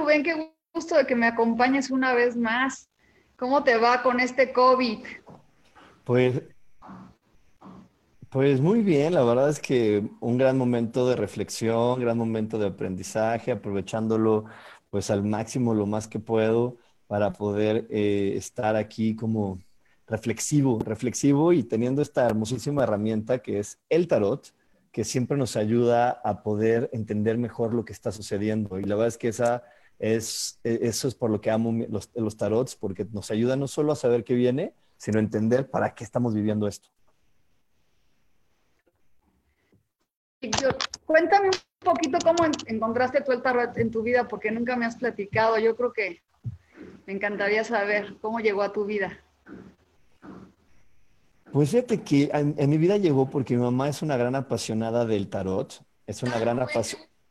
Rubén? Qué gusto de que me acompañes una vez más. ¿Cómo te va con este COVID? Pues, pues muy bien, la verdad es que un gran momento de reflexión, gran momento de aprendizaje, aprovechándolo pues al máximo lo más que puedo para poder eh, estar aquí como reflexivo, reflexivo y teniendo esta hermosísima herramienta que es el tarot, que siempre nos ayuda a poder entender mejor lo que está sucediendo. Y la verdad es que esa es, e, eso es por lo que amo los, los tarots, porque nos ayuda no solo a saber qué viene, sino a entender para qué estamos viviendo esto. Cuéntame un poquito cómo encontraste tú el tarot en tu vida, porque nunca me has platicado. Yo creo que me encantaría saber cómo llegó a tu vida. Pues fíjate que en, mi vida llegó porque mi mamá es una gran apasionada del tarot, es una gran,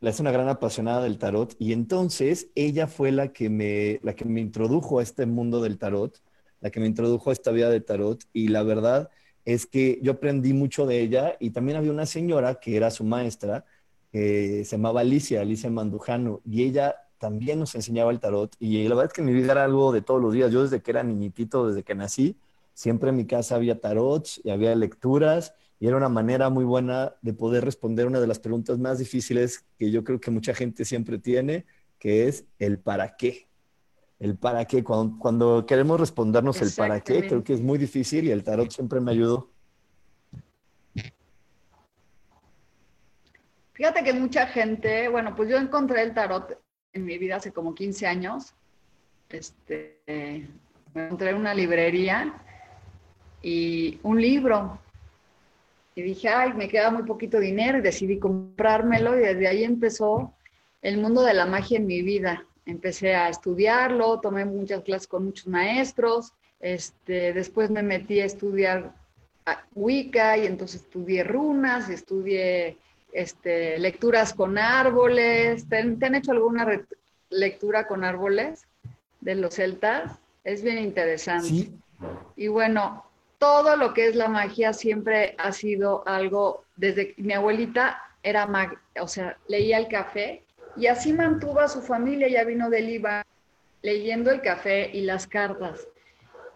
es una gran apasionada del tarot y entonces ella fue la que, me, la que me introdujo a este mundo del tarot, la que me introdujo a esta vida de tarot y la verdad es que yo aprendí mucho de ella y también había una señora que era su maestra, que se llamaba Alicia, Alicia Mandujano, y ella también nos enseñaba el tarot y la verdad es que mi vida era algo de todos los días, yo desde que era niñitito, desde que nací, Siempre en mi casa había tarots y había lecturas y era una manera muy buena de poder responder una de las preguntas más difíciles que yo creo que mucha gente siempre tiene, que es el para qué. El para qué, cuando, queremos respondernos el para qué, creo que es muy difícil y el tarot siempre me ayudó. Fíjate que mucha gente, bueno, pues yo encontré el tarot en mi vida hace como 15 años. Este, encontré en una librería y un libro. Y dije, ay, me queda muy poquito dinero y decidí comprármelo y desde ahí empezó el mundo de la magia en mi vida. Empecé a estudiarlo, tomé muchas clases con muchos maestros, este, después me metí a estudiar Wicca y entonces estudié runas, estudié este, lecturas con árboles. ¿Te, han hecho alguna lectura con árboles de los celtas? Es bien interesante. Y bueno, todo lo que es la magia siempre ha sido algo, desde mi abuelita era mag, o sea, leía el café y así mantuvo a su familia, ya vino del IVA leyendo el café y las cartas.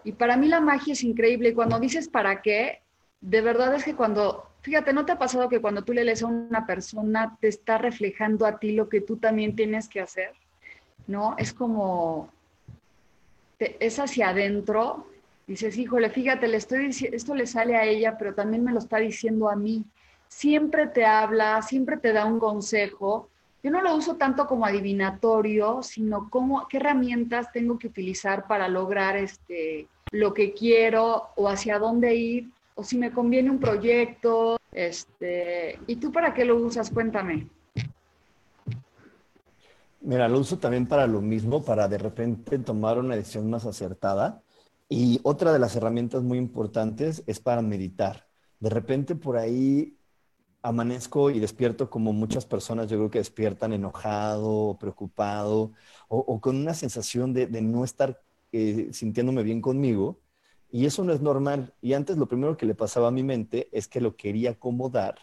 Y para mí la magia es increíble. Y cuando dices para qué, de verdad es que cuando, fíjate, ¿no te ha pasado que cuando tú le lees a una persona te está reflejando a ti lo que tú también tienes que hacer? ¿No? Es como, es hacia adentro Dices, híjole, fíjate, le estoy esto le sale a ella, pero también me lo está diciendo a mí. Siempre te habla, siempre te da un consejo. Yo no lo uso tanto como adivinatorio, sino como qué herramientas tengo que utilizar para lograr este, lo que quiero o hacia dónde ir, o si me conviene un proyecto. Este, ¿Y tú para qué lo usas? Cuéntame. Mira, lo uso también para lo mismo, para de repente tomar una decisión más acertada. Y otra de las herramientas muy importantes es para meditar. De repente por ahí amanezco y despierto como muchas personas, yo creo que despiertan enojado, preocupado o, con una sensación de, no estar eh, sintiéndome bien conmigo. Y eso no es normal. Y antes lo primero que le pasaba a mi mente es que lo quería acomodar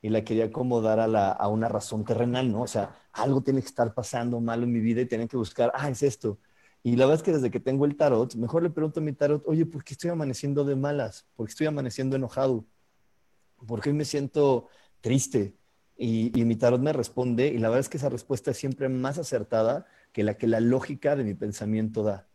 y la quería acomodar a, a una razón terrenal, ¿no? O sea, algo tiene que estar pasando malo en mi vida y tiene que buscar, ah, es esto. Y la verdad es que desde que tengo el tarot, mejor le pregunto a mi tarot, oye, ¿por qué estoy amaneciendo de malas? ¿Por qué estoy amaneciendo enojado? ¿Por qué me siento triste? y, y, mi tarot me responde y la verdad es que esa respuesta es siempre más acertada que la que la lógica de mi pensamiento da.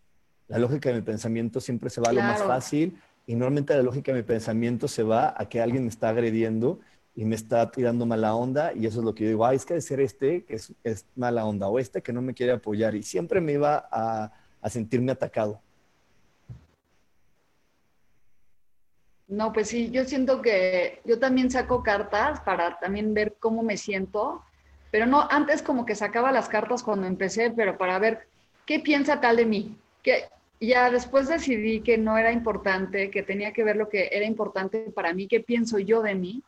La lógica de mi pensamiento siempre se va a lo más fácil y normalmente la lógica de mi pensamiento se va a que alguien me está agrediendo y me está tirando mala onda y eso es lo que yo digo, ay, es que de ser este que es, es, mala onda o este que no me quiere apoyar y siempre me iba a, a sentirme atacado. No, pues sí, yo siento que yo también saco cartas para también ver cómo me siento, pero no, antes como que sacaba las cartas cuando empecé, pero para ver qué piensa tal de mí. Que ya después decidí que no era importante, que tenía que ver lo que era importante para mí, qué pienso yo de mí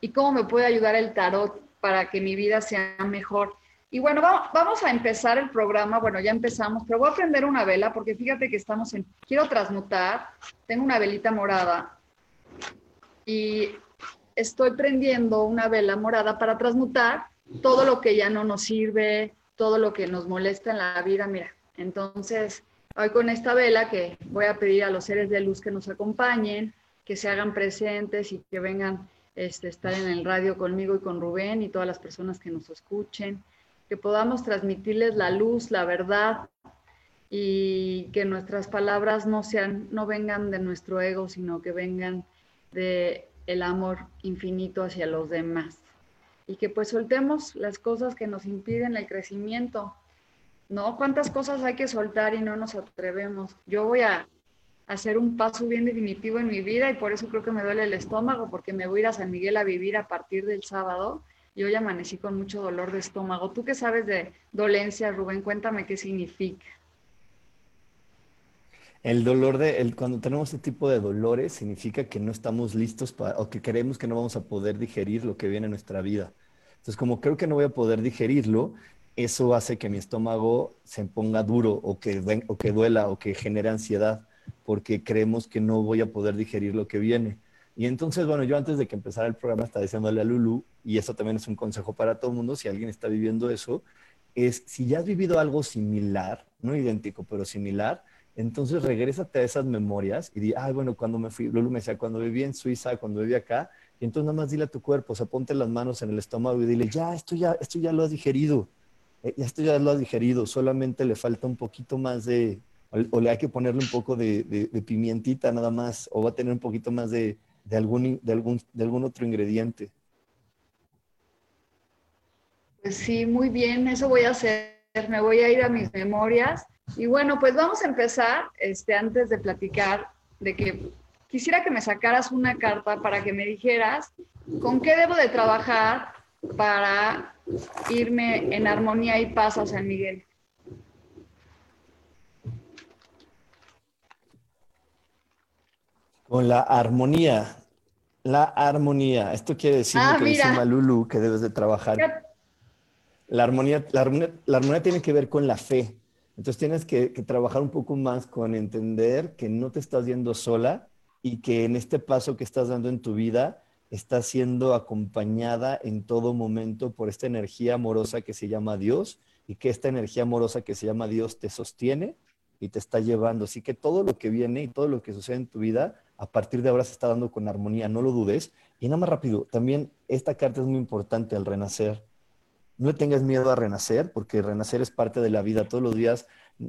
y cómo me puede ayudar el tarot para que mi vida sea mejor. Y bueno, vamos a empezar el programa. Bueno, ya empezamos, pero voy a prender una vela porque fíjate que estamos en, quiero transmutar, tengo una velita morada y estoy prendiendo una vela morada para transmutar todo lo que ya no nos sirve, todo lo que nos molesta en la vida. Mira, entonces hoy con esta vela que voy a pedir a los seres de luz que nos acompañen, que se hagan presentes y que vengan este, estar en el radio conmigo y con Rubén y todas las personas que nos escuchen, que podamos transmitirles la luz, la verdad y que nuestras palabras no sean, no vengan de nuestro ego, sino que vengan de el amor infinito hacia los demás y que pues soltemos las cosas que nos impiden el crecimiento. ¿No? ¿Cuántas cosas hay que soltar y no nos atrevemos? Yo voy a hacer un paso bien definitivo en mi vida y por eso creo que me duele el estómago porque me voy a ir a San Miguel a vivir a partir del sábado y hoy amanecí con mucho dolor de estómago. ¿Tú qué sabes de dolencia, Rubén? Cuéntame qué significa. El dolor de, el, cuando tenemos este tipo de dolores, significa que no estamos listos para, o que creemos que no vamos a poder digerir lo que viene en nuestra vida. Entonces, como creo que no voy a poder digerirlo, eso hace que mi estómago se ponga duro o que, o que duela o que genere ansiedad, porque creemos que no voy a poder digerir lo que viene. Y entonces, bueno, yo antes de que empezara el programa estaba diciéndole a Lulu, y eso también es un consejo para todo el mundo, si alguien está viviendo eso, es si ya has vivido algo similar, no idéntico, pero similar, entonces regrésate a esas memorias y di, ah, bueno, cuando me fui, Lulu me decía, cuando viví en Suiza, cuando viví acá, y entonces nada más dile a tu cuerpo, o ponte las manos en el estómago y dile, ya, esto ya, esto ya lo has digerido, eh, esto ya lo has digerido, solamente le falta un poquito más de, o, le hay que ponerle un poco de, pimientita nada más, o va a tener un poquito más de, de, algún, de, algún, de algún otro ingrediente. Pues sí, muy bien, eso voy a hacer, me voy a ir a mis memorias y bueno, pues vamos a empezar, este, antes de platicar, de que quisiera que me sacaras una carta para que me dijeras con qué debo de trabajar para irme en armonía y paz a San Miguel. Con la armonía. La armonía. Esto quiere decir ah, que dice Malulu que debes de trabajar. La armonía, la armonía, la armonía tiene que ver con la fe. Entonces tienes que, trabajar un poco más con entender que no te estás yendo sola y que en este paso que estás dando en tu vida estás siendo acompañada en todo momento por esta energía amorosa que se llama Dios y que esta energía amorosa que se llama Dios te sostiene y te está llevando. Así que todo lo que viene y todo lo que sucede en tu vida, a partir de ahora se está dando con armonía, no lo dudes. Y nada más rápido, también esta carta es muy importante al renacer no le tengas miedo a renacer, porque renacer es parte de la vida. Todos los días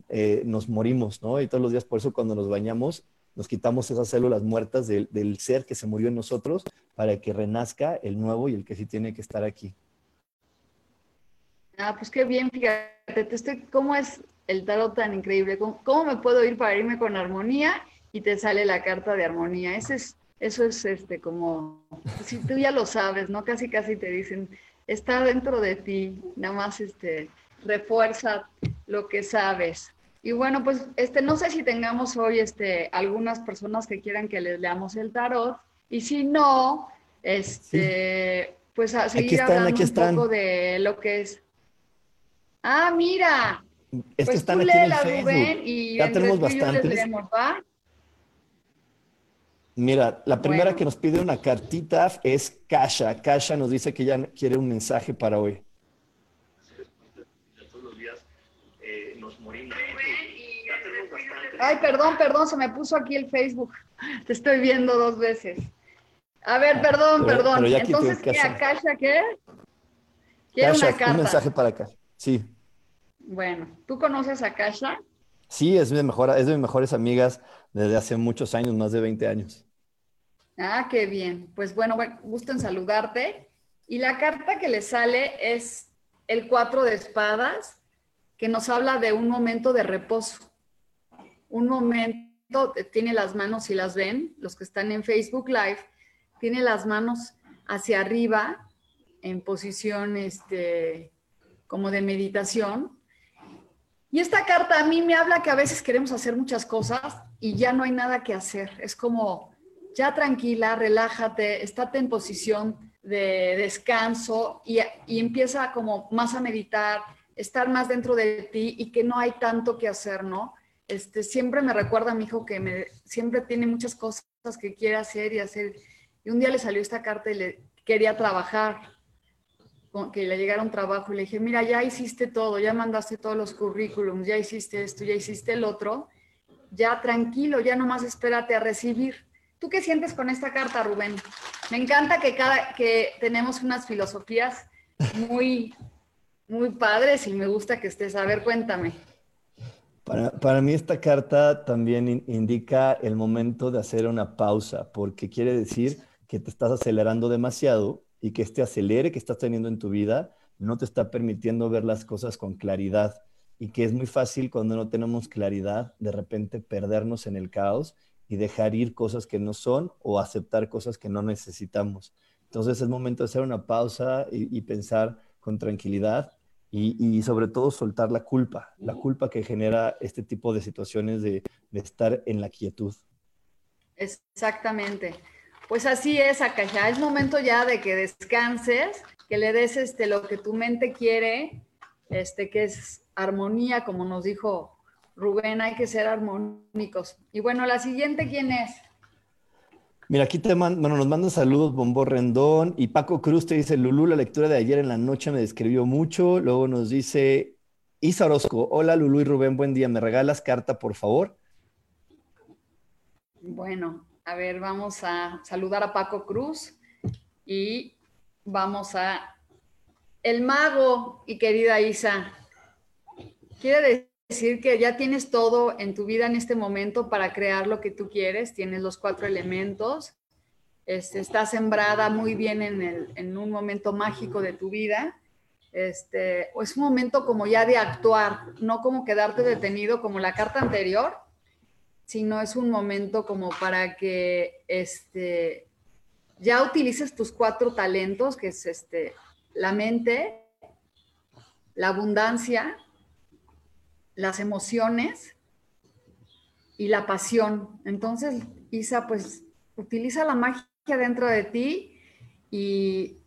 eh, nos morimos, ¿no? Y todos los días, por eso cuando nos bañamos, nos quitamos esas células muertas del, ser que se murió en nosotros para que renazca el nuevo y el que sí tiene que estar aquí. Ah, pues qué bien, fíjate, te estoy, ¿cómo es el tarot tan increíble? ¿Cómo, me puedo ir para irme con armonía? Y te sale la carta de armonía. Ese es, eso es este como, si tú ya lo sabes, ¿no? Casi, casi te dicen, está dentro de ti, nada más este, refuerza lo que sabes. Y bueno, pues este, no sé si tengamos hoy este, algunas personas que quieran que les leamos el tarot, y si no, este, pues a seguir hablando un poco de lo que es. Ah, mira. Es pues están aquí en Rubén, y ya tenemos bastantes. Mira, la primera que nos pide una cartita es Kasha. Kasha nos dice que ya quiere un mensaje para hoy. Ay, perdón, perdón, se me puso aquí el Facebook. Te estoy viendo dos veces. A ver, perdón, perdón. Entonces, ¿qué? ¿Kasha qué? Quiero una carta. un mensaje para acá. Sí. Bueno, ¿tú conoces a Kasha? Sí, es, mi mejor, es de mis mejores amigas desde hace muchos años, más de 20 años. Ah, qué bien. Pues bueno, gusto en saludarte. Y la carta que le sale es el cuatro de espadas, que nos habla de un momento de reposo. Un momento, tiene las manos, si las ven, los que están en Facebook Live, tiene las manos hacia arriba en posición este, como de meditación. Y esta carta a mí me habla que a veces queremos hacer muchas cosas y ya no hay nada que hacer. Es como, ya tranquila, relájate, estate en posición de descanso y, empieza como más a meditar, estar más dentro de ti y que no hay tanto que hacer, ¿no? Este, siempre me recuerda a mi hijo que me, siempre tiene muchas cosas que quiere hacer y hacer. Y un día le salió esta carta y le quería trabajar, que le llegara un trabajo y le dije, mira, ya hiciste todo, ya mandaste todos los currículums, ya hiciste esto, ya hiciste el otro, ya tranquilo, ya nomás espérate a recibir. ¿Tú qué sientes con esta carta, Rubén? Me encanta que cada que tenemos unas filosofías muy, muy padres y me gusta que estés. A ver, cuéntame. Para, mí esta carta también indica el momento de hacer una pausa, porque quiere decir que te estás acelerando demasiado y que este acelere que estás teniendo en tu vida no te está permitiendo ver las cosas con claridad y que es muy fácil cuando no tenemos claridad de repente perdernos en el caos y dejar ir cosas que no son o aceptar cosas que no necesitamos. Entonces es momento de hacer una pausa y, pensar con tranquilidad y, sobre todo soltar la culpa, la culpa que genera este tipo de situaciones de, estar en la quietud. Exactamente. Pues así es, Akasha. Es momento ya de que descanses, que le des este, lo que tu mente quiere, este, que es armonía, como nos dijo Rubén, hay que ser armónicos. Y bueno, la siguiente, ¿quién es? Mira, aquí te bueno, nos mandan saludos Bombo Rendón y Paco Cruz te dice, Lulú, la lectura de ayer en la noche me describió mucho. Luego nos dice Isa Orozco, hola Lulú y Rubén, buen día, ¿me regalas carta, por favor? Bueno, a ver, vamos a saludar a Paco Cruz y vamos a el mago y querida Isa. Quiere decir que ya tienes todo en tu vida en este momento para crear lo que tú quieres, tienes los cuatro elementos, este, está sembrada muy bien en, el, en, un momento mágico de tu vida. Este, es un momento como ya de actuar, no como quedarte detenido como la carta anterior, sino es un momento como para que este, ya utilices tus cuatro talentos, que es este, la mente, la abundancia, las emociones y la pasión. Entonces, Isa, pues utiliza la magia dentro de ti y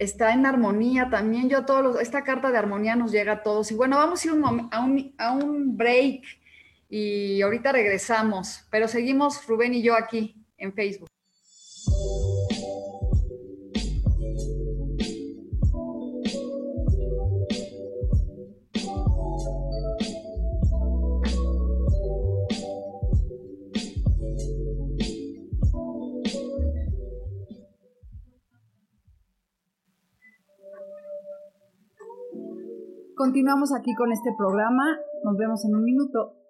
está en armonía también. Yo todos esta carta de armonía nos llega a todos. Y bueno, vamos a ir a, un, a un break y ahorita regresamos, pero seguimos Rubén y yo aquí en Facebook. Continuamos aquí con este programa. Nos vemos en un minuto.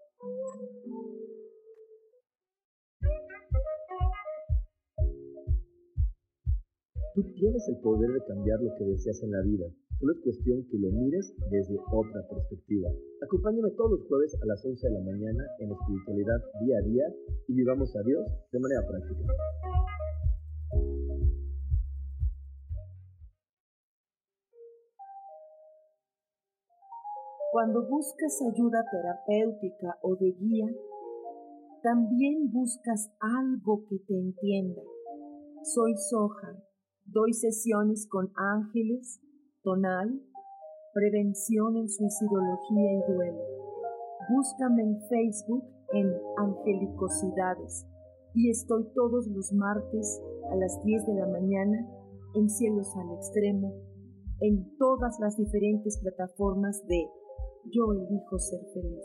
Tú tienes el poder de cambiar lo que deseas en la vida. Solo es cuestión que lo mires desde otra perspectiva. Acompáñame todos los jueves a las 11 de la mañana en espiritualidad día a día y vivamos a Dios de manera práctica. Cuando buscas ayuda terapéutica o de guía, también buscas algo que te entienda. Soy Soja, doy sesiones con ángeles, tonal, prevención en suicidología y duelo. Búscame en Facebook en Angelicosidades y estoy todos los martes a las 10 de la mañana en Cielos al Extremo, en todas las diferentes plataformas de yo elijo ser feliz.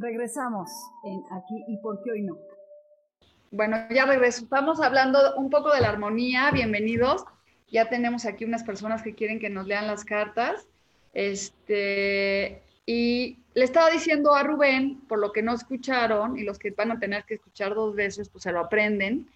Regresamos aquí y por qué hoy no. Bueno, ya regreso. Estamos hablando un poco de la armonía. Bienvenidos. Ya tenemos aquí unas personas que quieren que nos lean las cartas. Este, y le estaba diciendo a Rubén, por lo que no escucharon, y los que van a tener que escuchar dos veces, pues se lo aprenden,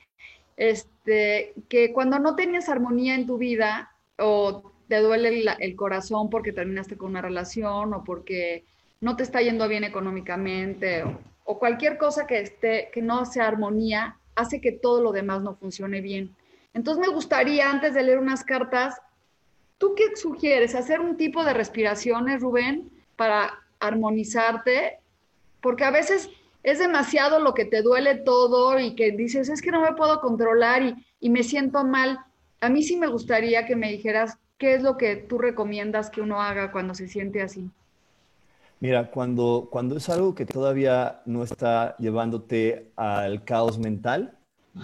este, que cuando no tenías armonía en tu vida, o te duele el, corazón porque terminaste con una relación, o porque no te está yendo bien económicamente, o, cualquier cosa que, esté, que no sea armonía, hace que todo lo demás no funcione bien. Entonces me gustaría, antes de leer unas cartas, ¿tú qué sugieres? ¿Hacer un tipo de respiraciones, Rubén, para armonizarte, porque a veces es demasiado lo que te duele todo y que dices, es que no me puedo controlar y, y me siento mal. A mí sí me gustaría que me dijeras qué es lo que tú recomiendas que uno haga cuando se siente así. Mira, cuando, cuando es algo que todavía no está llevándote al caos mental,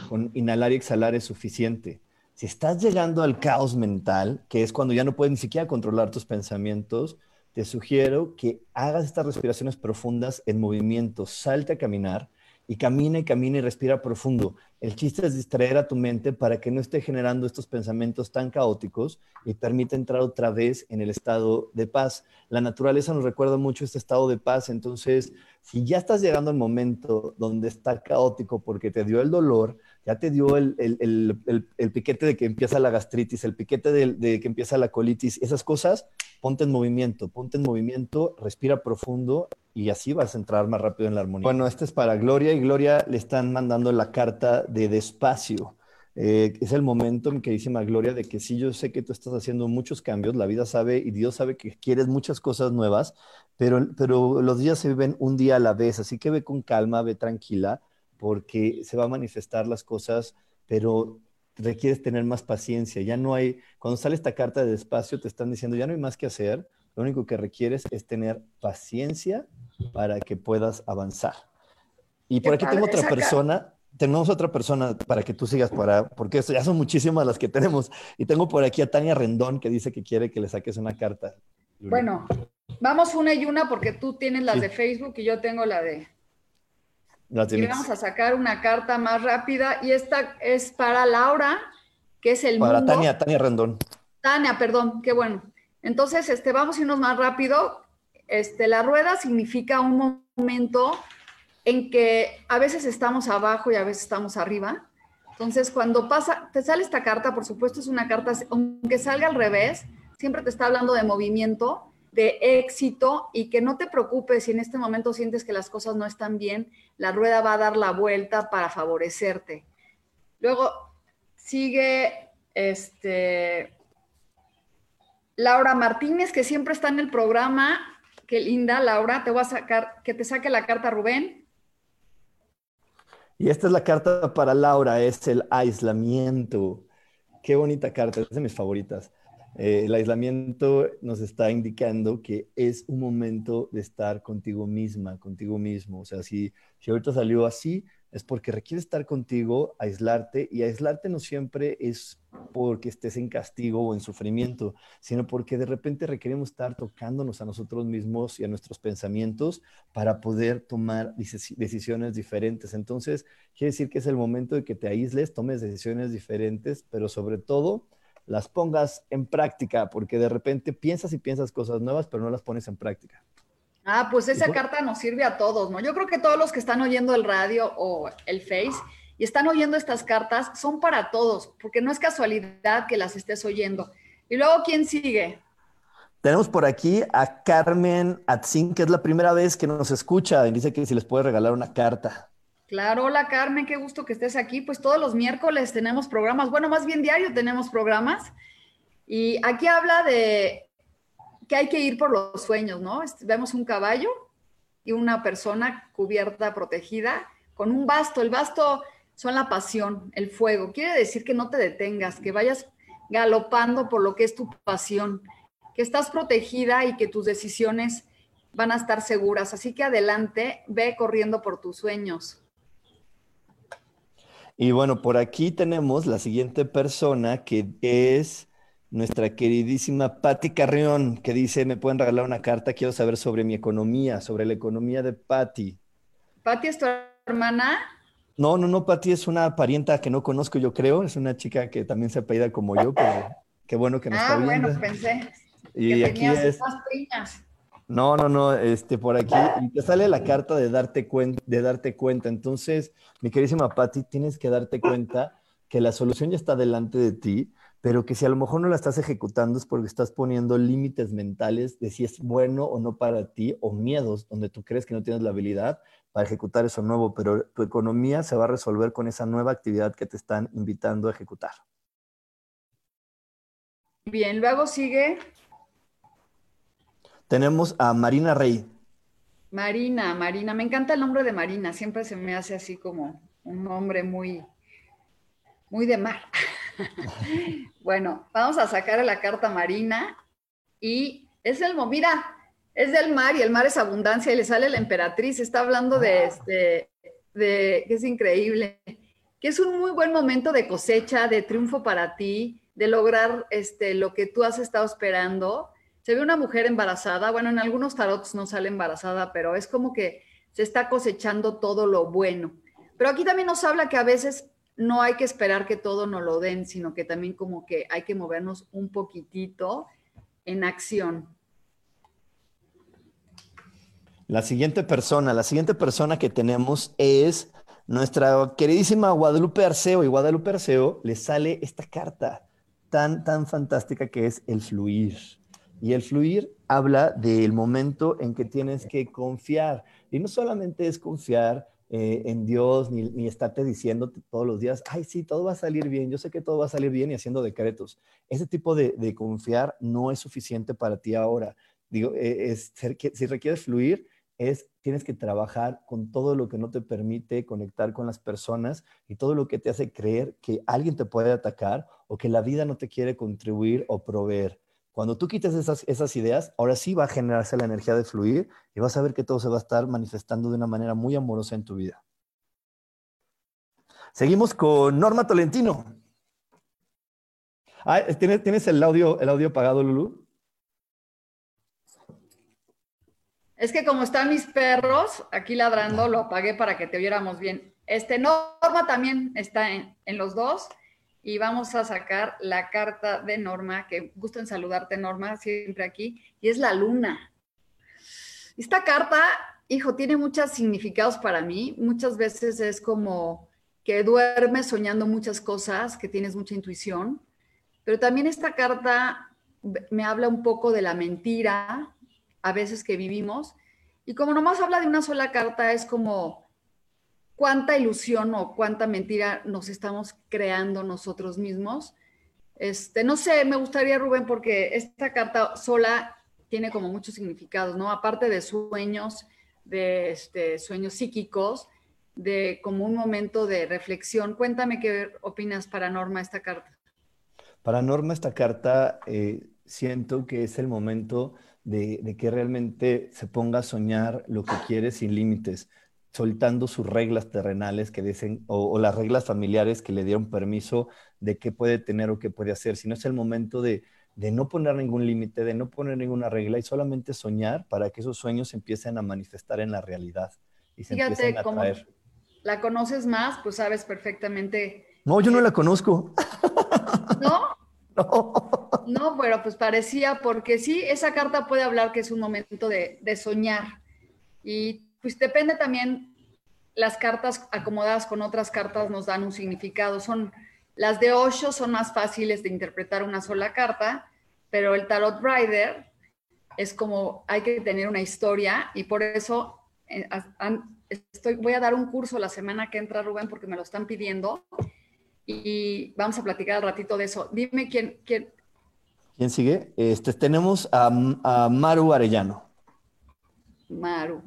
con inhalar y exhalar es suficiente. Si estás llegando al caos mental, que es cuando ya no puedes ni siquiera controlar tus pensamientos, te sugiero que hagas estas respiraciones profundas en movimiento. Salte a caminar y camina y camina y respira profundo. El chiste es distraer a tu mente para que no esté generando estos pensamientos tan caóticos y permita entrar otra vez en el estado de paz. La naturaleza nos recuerda mucho este estado de paz, entonces si ya estás llegando al momento donde está caótico porque te dio el dolor, ya te dio el, piquete de que empieza la gastritis, el piquete de, que empieza la colitis, esas cosas, ponte en movimiento, ponte en movimiento, respira profundo y así vas a entrar más rápido en la armonía. Bueno, este es para Gloria y Gloria le están mandando la carta de despacio. Eh, es el momento, mi queridísima Gloria, de que sí, yo sé que tú estás haciendo muchos cambios, la vida sabe y Dios sabe que quieres muchas cosas nuevas, pero, pero los días se viven un día a la vez, así que ve con calma, ve tranquila, porque se va a manifestar las cosas, pero requieres tener más paciencia. Ya no hay, cuando sale esta carta de despacio, te están diciendo, ya no hay más que hacer, lo único que requieres es tener paciencia para que puedas avanzar. Y por aquí tengo otra persona, tenemos otra persona para que tú sigas, para, porque ya son muchísimas las que tenemos. Y tengo por aquí a Tania Rendón que dice que quiere que le saques una carta. Bueno, vamos una y una porque tú tienes las de Facebook y yo tengo la de y vamos a sacar una carta más rápida y esta es para Laura, que es el Para Tania, Tania Rendón. Tania, perdón, qué bueno. Entonces, este, vamos a irnos más rápido. Este, la rueda significa un momento en que a veces estamos abajo y a veces estamos arriba. Entonces, cuando pasa, te sale esta carta, por supuesto es una carta, aunque salga al revés, siempre te está hablando de movimiento de éxito y que no te preocupes si en este momento sientes que las cosas no están bien, la rueda va a dar la vuelta para favorecerte. Luego sigue este Laura Martínez, que siempre está en el programa. Qué linda, Laura. Te voy a sacar, que te saque la carta, Rubén. Y esta es la carta para Laura, es el aislamiento. Qué bonita carta, es de mis favoritas. Eh, el aislamiento nos está indicando que es un momento de estar contigo misma, contigo mismo. O sea, si, si ahorita salió así, es porque requiere estar contigo, aislarte, y aislarte no siempre es porque estés en castigo o en sufrimiento, sino porque de repente requerimos estar tocándonos a nosotros mismos y a nuestros pensamientos para poder tomar decisiones diferentes. Entonces, quiere decir que es el momento de que te aísles, tomes decisiones diferentes, pero sobre todo las pongas en práctica, porque de repente piensas y piensas cosas nuevas, pero no las pones en práctica. Ah, pues esa carta nos sirve a todos, ¿no? Yo creo que todos los que están oyendo el radio o el Face y están oyendo estas cartas son para todos, porque no es casualidad que las estés oyendo. Y luego, ¿quién sigue? Tenemos por aquí a Carmen Atzin, que es la primera vez que nos escucha y dice que si les puede regalar una carta. Claro, hola Carmen, qué gusto que estés aquí. Pues todos los miércoles tenemos programas, bueno, más bien diario tenemos programas. Y aquí habla de que hay que ir por los sueños, ¿no? Vemos un caballo y una persona cubierta, protegida, con un basto. El basto son la pasión, el fuego. Quiere decir que no te detengas, que vayas galopando por lo que es tu pasión, que estás protegida y que tus decisiones van a estar seguras. Así que adelante, ve corriendo por tus sueños. Y bueno, por aquí tenemos la siguiente persona que es nuestra queridísima Patti Carrión, que dice, me pueden regalar una carta, quiero saber sobre mi economía, sobre la economía de Patti. ¿Patti es tu hermana? No, no, no, Patti es una parienta que no conozco, yo creo, es una chica que también se apellida como yo, pero qué bueno que nos está viendo. Ah, bueno, pensé y que aquí es... primas. No, no, no, este, por aquí te sale la carta de darte, cuenta, de darte cuenta. Entonces, mi queridísima Patti, tienes que darte cuenta que la solución ya está delante de ti, pero que si a lo mejor no la estás ejecutando es porque estás poniendo límites mentales de si es bueno o no para ti o miedos donde tú crees que no tienes la habilidad para ejecutar eso nuevo, pero tu economía se va a resolver con esa nueva actividad que te están invitando a ejecutar. Bien, luego sigue. Tenemos a Marina Rey. Marina, Marina, me encanta el nombre de Marina, siempre se me hace así como un nombre muy, muy de mar. bueno, vamos a sacar la carta marina y es el, mira, es del mar y el mar es abundancia y le sale la emperatriz, está hablando de este, de, que es increíble, que es un muy buen momento de cosecha, de triunfo para ti, de lograr este, lo que tú has estado esperando. Se ve una mujer embarazada, bueno, en algunos tarots no sale embarazada, pero es como que se está cosechando todo lo bueno. Pero aquí también nos habla que a veces no hay que esperar que todo nos lo den, sino que también como que hay que movernos un poquitito en acción. La siguiente persona, la siguiente persona que tenemos es nuestra queridísima Guadalupe Arceo. Y Guadalupe Arceo le sale esta carta tan, tan fantástica que es el fluir. Y el fluir habla del momento en que tienes que confiar. Y no solamente es confiar eh, en Dios, ni, ni estarte diciéndote todos los días, ay, sí, todo va a salir bien, yo sé que todo va a salir bien y haciendo decretos. Ese tipo de, confiar no es suficiente para ti ahora. Digo, e, es, si requieres fluir, es, tienes que trabajar con todo lo que no te permite conectar con las personas y todo lo que te hace creer que alguien te puede atacar o que la vida no te quiere contribuir o proveer. Cuando tú quites esas, esas ideas, ahora sí va a generarse la energía de fluir y vas a ver que todo se va a estar manifestando de una manera muy amorosa en tu vida. Seguimos con Norma Tolentino. ¿tienes, ¿Tienes el audio, el audio apagado, Lulu? Es que como están mis perros aquí ladrando, lo apagué para que te oyéramos bien. Este Norma también está en, en los dos y vamos a sacar la carta de Norma, que gusto en saludarte Norma, siempre aquí, y es la luna. Esta carta, hijo, tiene muchos significados para mí. Muchas veces es como que duermes soñando muchas cosas, que tienes mucha intuición, pero también esta carta me habla un poco de la mentira, a veces que vivimos, y como nomás habla de una sola carta, es como cuánta ilusión o cuánta mentira nos estamos creando nosotros mismos. Este, no sé, me gustaría, Rubén, porque esta carta sola tiene como muchos significados, ¿no? Aparte de sueños, de este, sueños psíquicos, de como un momento de reflexión. Cuéntame qué opinas para Norma esta carta. Para Norma esta carta eh, siento que es el momento de, de, que realmente se ponga a soñar lo que quiere sin límites soltando sus reglas terrenales que dicen, o, las reglas familiares que le dieron permiso de qué puede tener o qué puede hacer, sino es el momento de, no poner ningún límite, de no poner ninguna regla y solamente soñar para que esos sueños empiecen a manifestar en la realidad y se Fíjate, a como la conoces más, pues sabes perfectamente. No, yo no la conozco. ¿No? No. No, pero pues parecía, porque sí, esa carta puede hablar que es un momento de, de soñar. Y pues depende también, las cartas acomodadas con otras cartas nos dan un significado. Son, las de Osho son más fáciles de interpretar una sola carta, pero el Tarot Rider es como hay que tener una historia y por eso eh, estoy, voy a dar un curso la semana que entra, Rubén, porque me lo están pidiendo y vamos a platicar al ratito de eso. Dime quién. ¿Quién, ¿Quién sigue? Este, tenemos a, a Maru Arellano. Maru.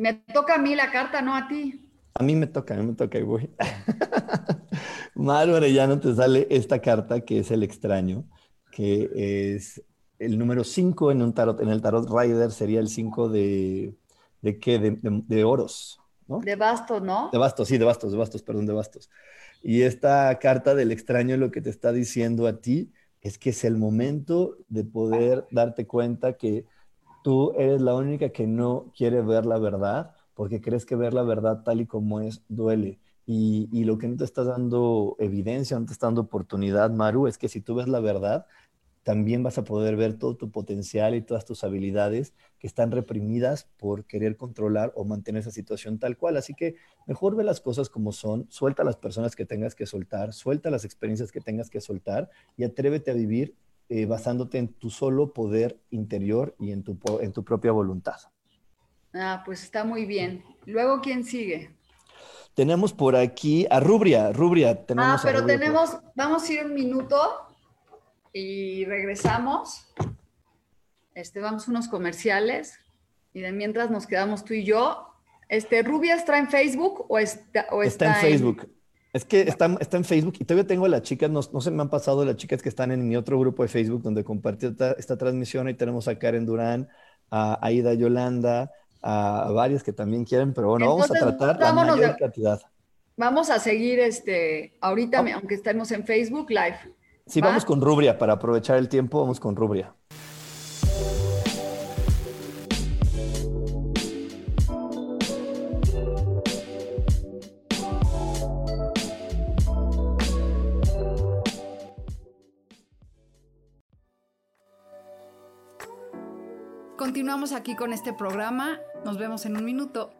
Me toca a mí la carta, no a ti. A mí me toca, a mí me toca y voy. Maru Arellano te sale esta carta que es el extraño, que es el número 5 en un tarot, en el tarot Rider sería el 5 de, de qué, de, oros, ¿no? De bastos, ¿no? De bastos, sí, de bastos, de bastos, perdón, de bastos. Y esta carta del extraño lo que te está diciendo a ti es que es el momento de poder darte cuenta que tú eres la única que no quiere ver la verdad porque crees que ver la verdad tal y como es duele. Y, lo que no te está dando evidencia, no te está dando oportunidad, Maru, es que si tú ves la verdad, también vas a poder ver todo tu potencial y todas tus habilidades que están reprimidas por querer controlar o mantener esa situación tal cual. Así que mejor ve las cosas como son, suelta las personas que tengas que soltar, suelta las experiencias que tengas que soltar y atrévete a vivir eh, basándote en tu solo poder interior y en tu, en tu propia voluntad. Ah, pues está muy bien. Luego, ¿quién sigue? Tenemos por aquí a Rubria. Rubria, tenemos. Ah, pero tenemos, vamos a ir un minuto y regresamos. Este, vamos a unos comerciales y de mientras nos quedamos tú y yo. Este, ¿Rubia está en Facebook o está, o está, en Facebook? Es que está, está, en Facebook y todavía tengo a las chicas, no, no, se me han pasado las chicas que están en mi otro grupo de Facebook donde compartí esta, transmisión. y tenemos a Karen Durán, a Aida Yolanda, a, varias que también quieren, pero bueno, vamos a tratar la mayor cantidad. Vamos a seguir este, ahorita, aunque estemos en Facebook Live. Sí, vamos con Rubria, para aprovechar el tiempo, vamos con Rubria. Continuamos aquí con este programa. Nos vemos en un minuto.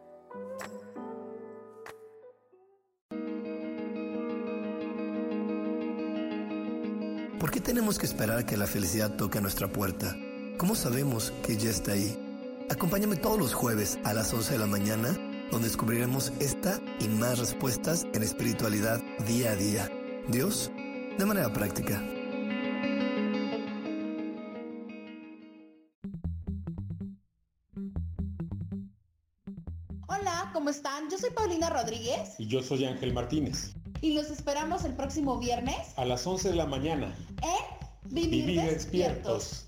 ¿Por qué tenemos que esperar que la felicidad toque a nuestra puerta? ¿Cómo sabemos que ya está ahí? Acompáñame todos los jueves a las 11 de la mañana, donde descubriremos esta y más respuestas en espiritualidad día a día. Dios, de manera práctica. Soy Paulina Rodríguez. Y yo soy Ángel Martínez y los esperamos el próximo viernes a las 11 de la mañana en Vivir, despiertos.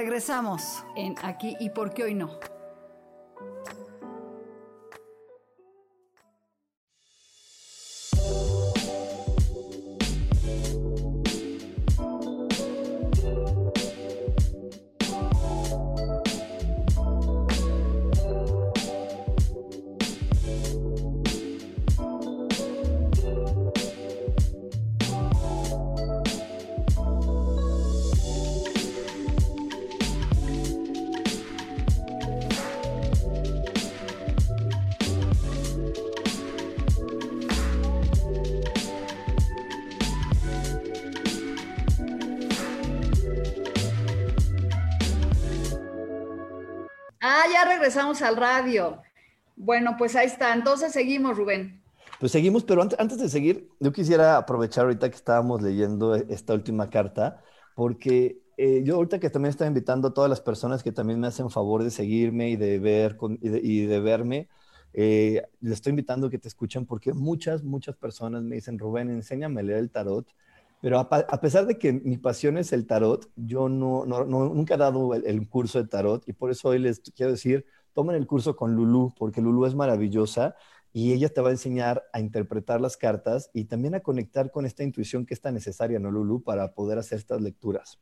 Regresamos en Aquí y por qué hoy no. Regresamos al radio. Bueno, pues ahí está. Entonces seguimos, Rubén. Pues seguimos, pero antes, de seguir, yo quisiera aprovechar ahorita que estábamos leyendo esta última carta, porque eh, yo ahorita que también estoy invitando a todas las personas que también me hacen favor de seguirme y de ver y, de, verme, eh, les estoy invitando que te escuchen porque muchas, muchas personas me dicen, Rubén, enséñame a leer el tarot. Pero a, pesar de que mi pasión es el tarot, yo no, nunca he dado el, curso de tarot y por eso hoy les quiero decir, tomen el curso con Lulu, porque Lulu es maravillosa y ella te va a enseñar a interpretar las cartas y también a conectar con esta intuición que es tan necesaria, ¿no, Lulu? Para poder hacer estas lecturas.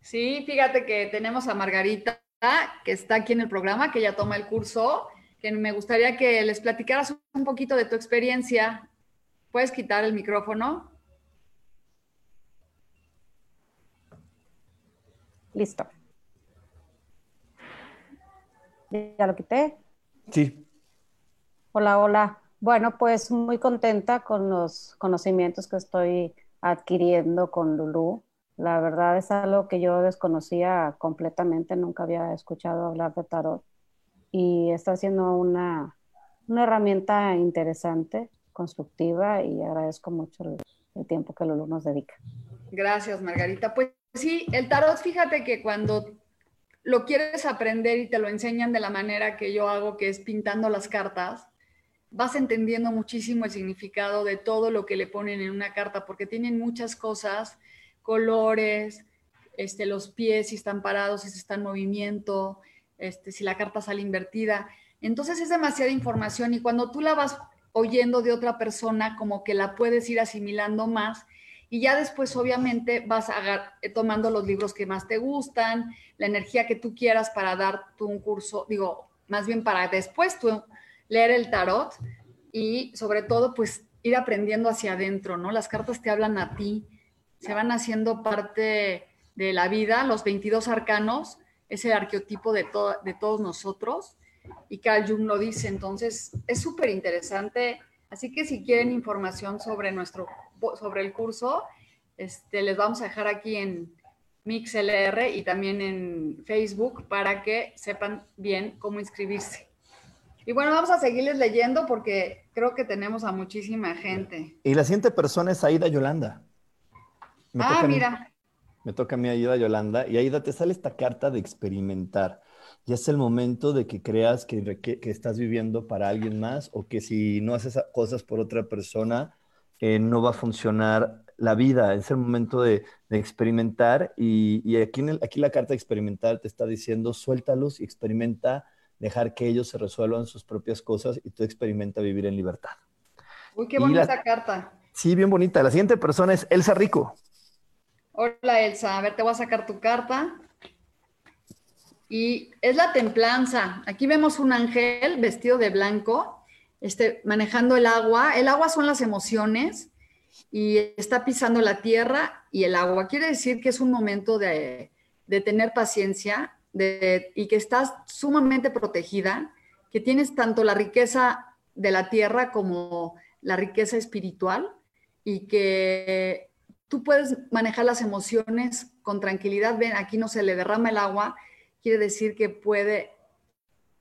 Sí, fíjate que tenemos a Margarita, que está aquí en el programa, que ya toma el curso, que me gustaría que les platicaras un poquito de tu experiencia. ¿Puedes quitar el micrófono? Listo. ¿Ya lo quité? Sí. Hola, hola. Bueno, pues muy contenta con los conocimientos que estoy adquiriendo con Lulu. La verdad es algo que yo desconocía completamente, nunca había escuchado hablar de tarot y está siendo una, una herramienta interesante, constructiva y agradezco mucho el, el tiempo que Lulu nos dedica. Gracias, Margarita. Pues sí, el tarot, fíjate que cuando lo quieres aprender y te lo enseñan de la manera que yo hago, que es pintando las cartas, vas entendiendo muchísimo el significado de todo lo que le ponen en una carta, porque tienen muchas cosas, colores, este, los pies, si están parados, si están en movimiento, este, si la carta sale invertida. Entonces es demasiada información y cuando tú la vas oyendo de otra persona, como que la puedes ir asimilando más y ya después obviamente vas a, eh, tomando los libros que más te gustan, la energía que tú quieras para dar tú un curso, digo, más bien para después tú leer el tarot y sobre todo pues ir aprendiendo hacia adentro, ¿no? Las cartas te hablan a ti, se van haciendo parte de la vida, los 22 arcanos, es el arqueotipo de, de todos nosotros y Carl Jung lo dice, entonces es súper interesante, así que si quieren información sobre nuestro sobre el curso, este, les vamos a dejar aquí en MixLR y también en Facebook para que sepan bien cómo inscribirse. Y bueno, vamos a seguirles leyendo porque creo que tenemos a muchísima gente. Y la siguiente persona es Aida Yolanda. ah, mira. me toca a mí Aida Yolanda. Y Aida, te sale esta carta de experimentar. Ya es el momento de que creas que, que estás viviendo para alguien más o que si no haces cosas por otra persona, no va a funcionar la vida, es el momento de, experimentar y, aquí, aquí la carta de experimentar te está diciendo suéltalos y experimenta dejar que ellos se resuelvan sus propias cosas y tú experimenta vivir en libertad. Uy, qué bonita carta. Sí, bien bonita. La siguiente persona es Elsa Rico. Hola Elsa, a ver, te voy a sacar tu carta. Y es la templanza. Aquí vemos un ángel vestido de blanco este, manejando el agua. El agua son las emociones y está pisando la tierra y el agua. Quiere decir que es un momento de, tener paciencia y que estás sumamente protegida, que tienes tanto la riqueza de la tierra como la riqueza espiritual y que tú puedes manejar las emociones con tranquilidad. Ven, aquí no se le derrama el agua, quiere decir que puede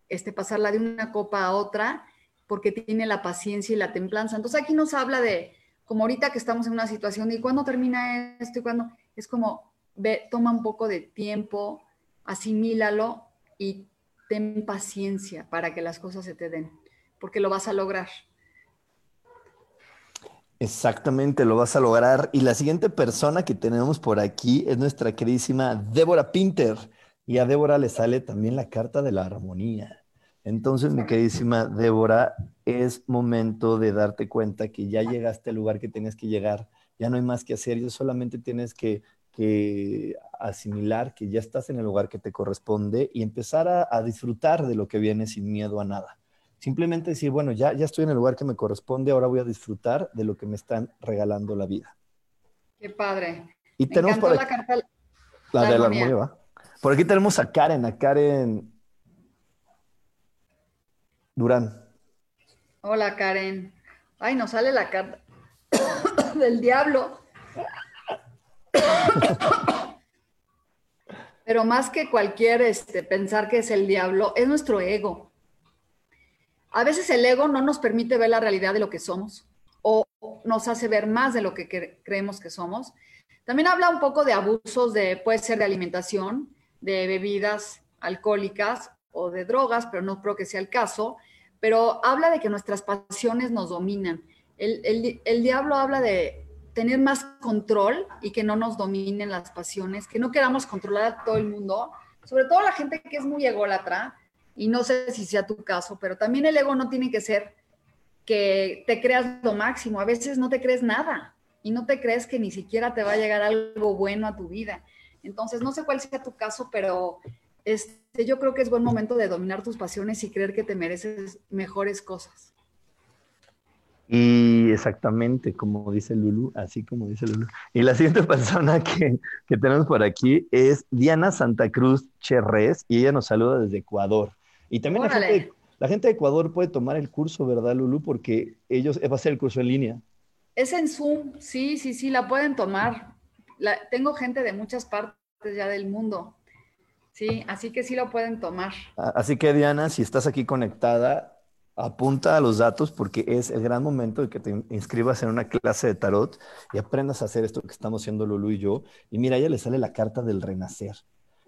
este, pasarla de una copa a otra porque tiene la paciencia y la templanza. Entonces aquí nos habla de, como ahorita que estamos en una situación, ¿y cuándo termina esto? ¿Y cuándo? Es como, ve, toma un poco de tiempo, asimílalo y ten paciencia para que las cosas se te den, porque lo vas a lograr. Exactamente, lo vas a lograr. Y la siguiente persona que tenemos por aquí es nuestra queridísima Débora Pinter. Y a Débora le sale también la carta de la armonía. Entonces, mi queridísima Débora, es momento de darte cuenta que ya llegaste al lugar que tenías que llegar, ya no hay más que hacer, ya solamente tienes que, asimilar que ya estás en el lugar que te corresponde y empezar a, disfrutar de lo que viene sin miedo a nada. Simplemente decir, bueno, ya, ya estoy en el lugar que me corresponde, ahora voy a disfrutar de lo que me están regalando la vida. Qué padre. Y tenemos por la, carta, la, de la nueva. Por aquí tenemos a Karen, a Karen Durán. Hola, Karen. Ay, nos sale la carta del diablo. Pero más que cualquier este, pensar que es el diablo, es nuestro ego. A veces el ego no nos permite ver la realidad de lo que somos o nos hace ver más de lo que creemos que somos. También habla un poco de abusos de, puede ser de alimentación, de bebidas alcohólicas o de drogas, pero no creo que sea el caso. Pero habla de que nuestras pasiones nos dominan. El, el diablo habla de tener más control y que no nos dominen las pasiones, que no queramos controlar a todo el mundo, sobre todo la gente que es muy ególatra, y no sé si sea tu caso, pero también el ego no tiene que ser que te creas lo máximo, a veces no te crees nada y no te crees que ni siquiera te va a llegar algo bueno a tu vida. Entonces, no sé cuál sea tu caso, pero este, yo creo que es buen momento de dominar tus pasiones y creer que te mereces mejores cosas. Y exactamente como dice Lulu, así como dice Lulu. Y la siguiente persona que, que tenemos por aquí es Diana Santa Cruz Cherrés y ella nos saluda desde Ecuador. Y también la gente, la gente, de Ecuador puede tomar el curso, ¿verdad, Lulu? Porque ellos va a ser el curso en línea. Es en Zoom, sí, sí, sí, la pueden tomar. La, tengo gente de muchas partes ya del mundo. Sí, así que sí lo pueden tomar. Así que Diana, si estás aquí conectada, apunta a los datos porque es el gran momento de que te inscribas en una clase de tarot y aprendas a hacer esto que estamos haciendo Lulu y yo. Y mira, a ella le sale la carta del renacer.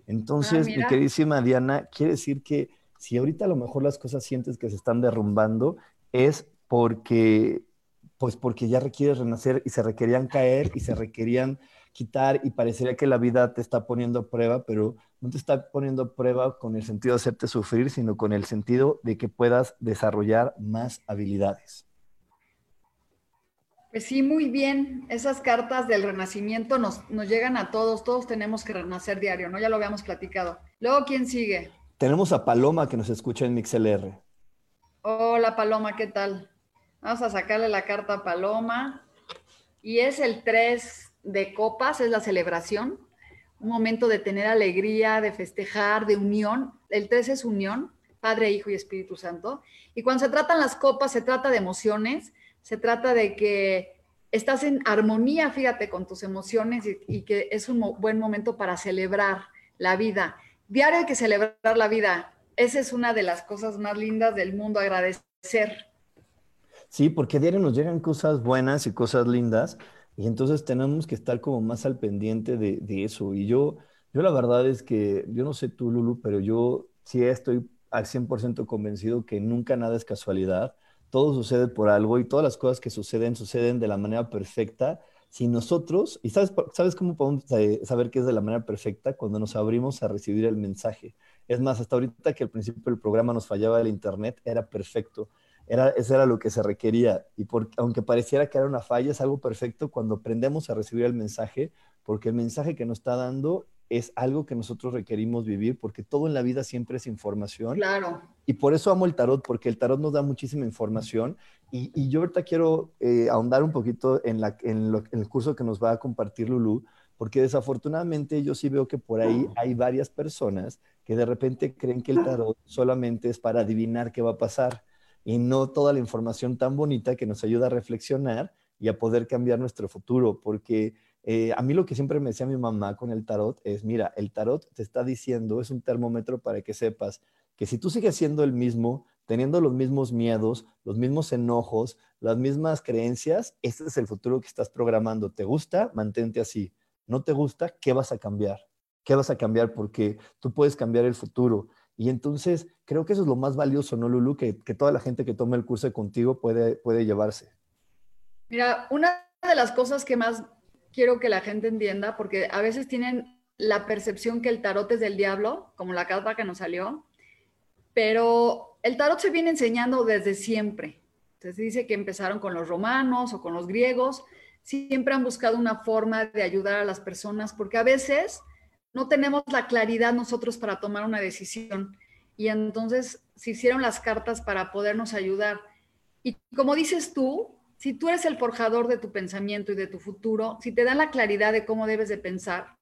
Entonces, ah, mi queridísima Diana, quiere decir que si ahorita a lo mejor las cosas sientes que se están derrumbando, es porque, pues porque ya requieres renacer y se requerían caer y se requerían quitar y parecería que la vida te está poniendo a prueba, pero no te está poniendo a prueba con el sentido de hacerte sufrir, sino con el sentido de que puedas desarrollar más habilidades. Pues sí, muy bien. Esas cartas del renacimiento nos, nos llegan a todos. Todos tenemos que renacer diario, ¿no? Ya lo habíamos platicado. Luego, ¿quién sigue? Tenemos a Paloma que nos escucha en MixLR. Hola Paloma, ¿qué tal? Vamos a sacarle la carta a Paloma. Y es el 3 de copas, es la celebración un momento de tener alegría, de festejar, de unión. El 3 es unión, Padre, Hijo y Espíritu Santo. Y cuando se tratan las copas, se trata de emociones, se trata de que estás en armonía, fíjate, con tus emociones y, que es un buen momento para celebrar la vida. Diario hay que celebrar la vida. Esa es una de las cosas más lindas del mundo, agradecer. Sí, porque diario nos llegan cosas buenas y cosas lindas y entonces tenemos que estar como más al pendiente de, eso. Y yo, yo la verdad es que, yo no sé tú, Lulu, pero yo sí estoy al 100% convencido que nunca nada es casualidad. Todo sucede por algo y todas las cosas que suceden suceden de la manera perfecta. Si nosotros, y sabes, ¿sabes cómo podemos saber que es de la manera perfecta? Cuando nos abrimos a recibir el mensaje. Es más, hasta ahorita que al principio del programa nos fallaba el internet, era perfecto. Era, eso era lo que se requería. Y aunque pareciera que era una falla, es algo perfecto cuando aprendemos a recibir el mensaje, porque el mensaje que nos está dando es algo que nosotros requerimos vivir, porque todo en la vida siempre es información. Claro. Y por eso amo el tarot, porque el tarot nos da muchísima información. Y, yo ahorita quiero eh, ahondar un poquito en, la, en, en el curso que nos va a compartir Lulu, porque desafortunadamente yo sí veo que por ahí hay varias personas que de repente creen que el tarot solamente es para adivinar qué va a pasar y no toda la información tan bonita que nos ayuda a reflexionar y a poder cambiar nuestro futuro, porque eh, a mí lo que siempre me decía mi mamá con el tarot es, mira, el tarot te está diciendo, es un termómetro para que sepas que si tú sigues siendo el mismo, teniendo los mismos miedos, los mismos enojos, las mismas creencias, este es el futuro que estás programando. ¿Te gusta? Mantente así. ¿No te gusta? ¿Qué vas a cambiar? ¿Qué vas a cambiar? Porque tú puedes cambiar el futuro. Y entonces creo que eso es lo más valioso, ¿no, Lulu? Que, toda la gente que toma el curso contigo puede, puede llevarse. Mira, una de las cosas que más quiero que la gente entienda, porque a veces tienen la percepción que el tarot es del diablo, como la carta que nos salió, pero el tarot se viene enseñando desde siempre. Entonces dice que empezaron con los romanos o con los griegos, siempre han buscado una forma de ayudar a las personas, porque a veces no tenemos la claridad nosotros para tomar una decisión. Y entonces se hicieron las cartas para podernos ayudar. Y como dices tú, si tú eres el forjador de tu pensamiento y de tu futuro, si te dan la claridad de cómo debes de pensar,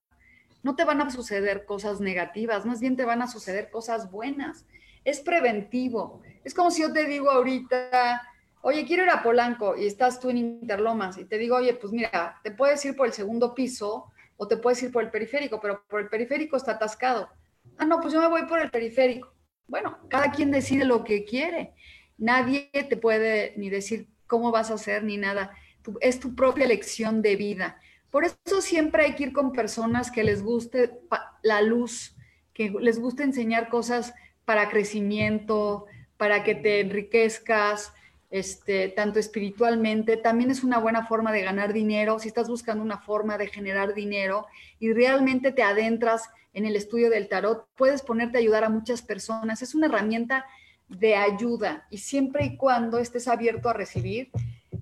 no te van a suceder cosas negativas, más bien te van a suceder cosas buenas. Es preventivo. Es como si yo te digo ahorita, oye, quiero ir a Polanco y estás tú en Interlomas y te digo, oye, pues mira, te puedes ir por el segundo piso o te puedes ir por el periférico, pero por el periférico está atascado. Ah, no, pues yo me voy por el periférico. Bueno, cada quien decide lo que quiere. Nadie te puede ni decir cómo vas a hacer ni nada. Es tu propia elección de vida. Por eso siempre hay que ir con personas que les guste la luz, que les guste enseñar cosas para crecimiento, para que te enriquezcas, este, tanto espiritualmente, también es una buena forma de ganar dinero, si estás buscando una forma de generar dinero y realmente te adentras en el estudio del tarot, puedes ponerte a ayudar a muchas personas, es una herramienta de ayuda y siempre y cuando estés abierto a recibir.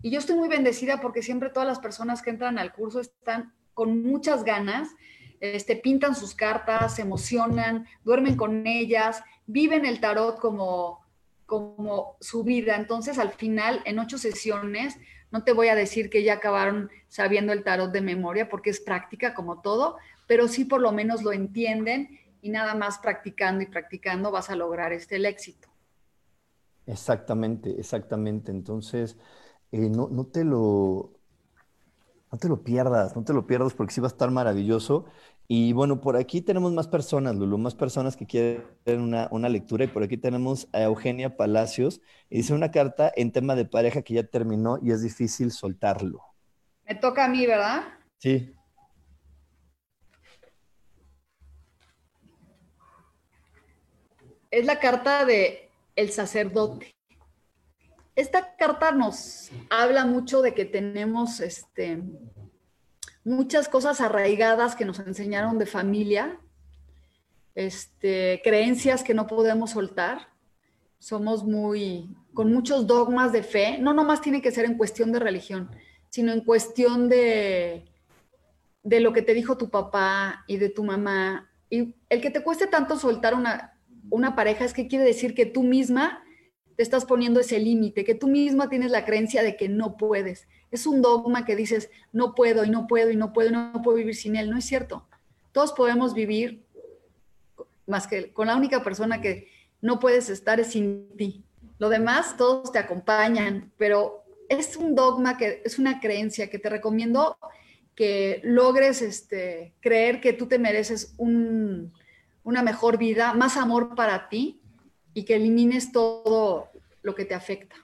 Y yo estoy muy bendecida porque siempre todas las personas que entran al curso están con muchas ganas, este, pintan sus cartas, se emocionan, duermen con ellas, viven el tarot como, como su vida. Entonces, al final, en ocho sesiones, no te voy a decir que ya acabaron sabiendo el tarot de memoria, porque es práctica como todo, pero sí por lo menos lo entienden y nada más practicando y practicando vas a lograr este el éxito. Exactamente, exactamente. Entonces, eh, no, no, te lo, no te lo pierdas, no te lo pierdas porque sí va a estar maravilloso. Y bueno, por aquí tenemos más personas, Lulu, más personas que quieren una, una, lectura. Y por aquí tenemos a Eugenia Palacios. Y dice una carta en tema de pareja que ya terminó y es difícil soltarlo. Me toca a mí, ¿verdad? Sí. Es la carta de el sacerdote. Esta carta nos habla mucho de que tenemos este, muchas cosas arraigadas que nos enseñaron de familia, este, creencias que no podemos soltar. Somos muy, con muchos dogmas de fe. No nomás tiene que ser en cuestión de religión, sino en cuestión de, de lo que te dijo tu papá y de tu mamá. Y el que te cueste tanto soltar una, una pareja es que quiere decir que tú misma te estás poniendo ese límite, que tú misma tienes la creencia de que no puedes. Es un dogma que dices, no puedo y no puedo y no puedo y no puedo vivir sin él. No es cierto. Todos podemos vivir más que con la única persona que no puedes estar es sin ti. Lo demás, todos te acompañan, pero es un dogma que es una creencia que te recomiendo que logres este, creer que tú te mereces una mejor vida, más amor para ti y que elimines todo lo que te afecta.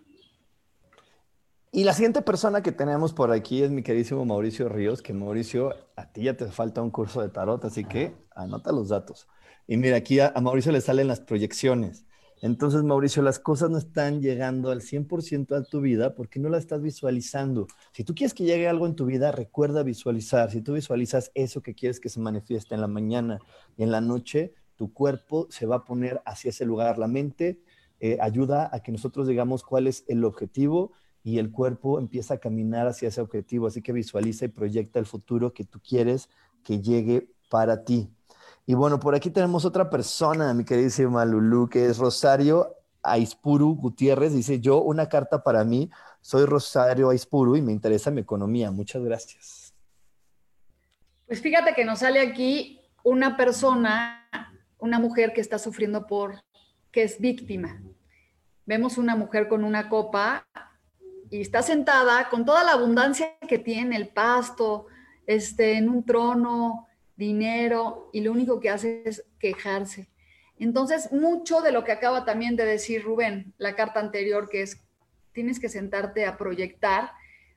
Y la siguiente persona que tenemos por aquí es mi queridísimo Mauricio Ríos, que Mauricio, a ti ya te falta un curso de tarot, así que anota los datos. Y mira, aquí a, Mauricio le salen las proyecciones. Entonces, Mauricio, las cosas no están llegando al 100% a tu vida porque no la estás visualizando. Si tú quieres que llegue algo en tu vida, recuerda visualizar. Si tú visualizas eso que quieres que se manifieste en la mañana y en la noche, tu cuerpo se va a poner hacia ese lugar. La mente eh, ayuda a que nosotros digamos cuál es el objetivo y el cuerpo empieza a caminar hacia ese objetivo. Así que visualiza y proyecta el futuro que tú quieres que llegue para ti. Y bueno, por aquí tenemos otra persona, mi queridísima Lulu, que es Rosario Aispuru Gutiérrez. Dice, yo una carta para mí, soy Rosario Aispuru y me interesa mi economía. Muchas gracias. Pues fíjate que nos sale aquí una persona, una mujer que está sufriendo por, que es víctima. Vemos una mujer con una copa y está sentada con toda la abundancia que tiene, el pasto, este, en un trono, dinero, y lo único que hace es quejarse. Entonces, mucho de lo que acaba también de decir Rubén, la carta anterior, que es, tienes que sentarte a proyectar,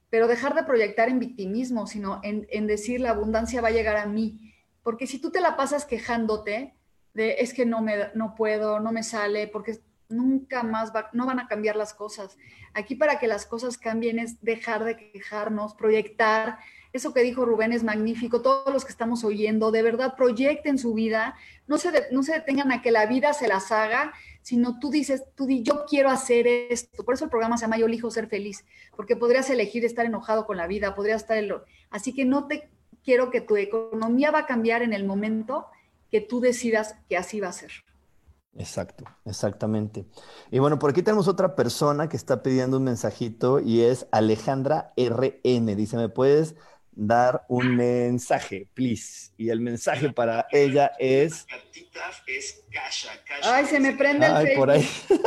pero dejar de proyectar en victimismo, sino en, en decir, la abundancia va a llegar a mí. Porque si tú te la pasas quejándote de, es que no, me, no puedo, no me sale, porque nunca más no van a cambiar las cosas. Aquí para que las cosas cambien es dejar de quejarnos, proyectar. Eso que dijo Rubén es magnífico. Todos los que estamos oyendo, de verdad, proyecten su vida. No se, no se detengan a que la vida se las haga, sino tú dices, tú di, yo quiero hacer esto. Por eso el programa se llama Yo elijo ser feliz, porque podrías elegir estar enojado con la vida, podrías estar... En lo... Así que no te quiero que tu economía va a cambiar en el momento que tú decidas que así va a ser. Exacto, exactamente. Y bueno, por aquí tenemos otra persona que está pidiendo un mensajito y es Alejandra RN. Dice, ¿me puedes dar un mensaje, please? Y el mensaje para ella es... Ay, se me prende el Ay, por ahí,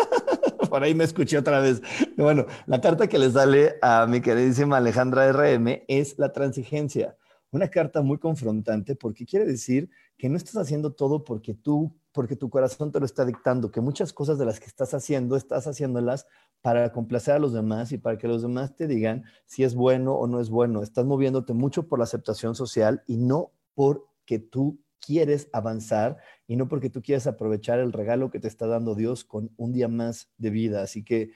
por ahí me escuché otra vez. Bueno, la carta que le sale a mi queridísima Alejandra RM es la transigencia. una carta muy confrontante porque quiere decir que no estás haciendo todo porque tú, porque tu corazón te lo está dictando, que muchas cosas de las que estás haciendo, estás haciéndolas para complacer a los demás y para que los demás te digan si es bueno o no es bueno. Estás moviéndote mucho por la aceptación social y no porque tú quieres avanzar y no porque tú quieres aprovechar el regalo que te está dando Dios con un día más de vida. Así que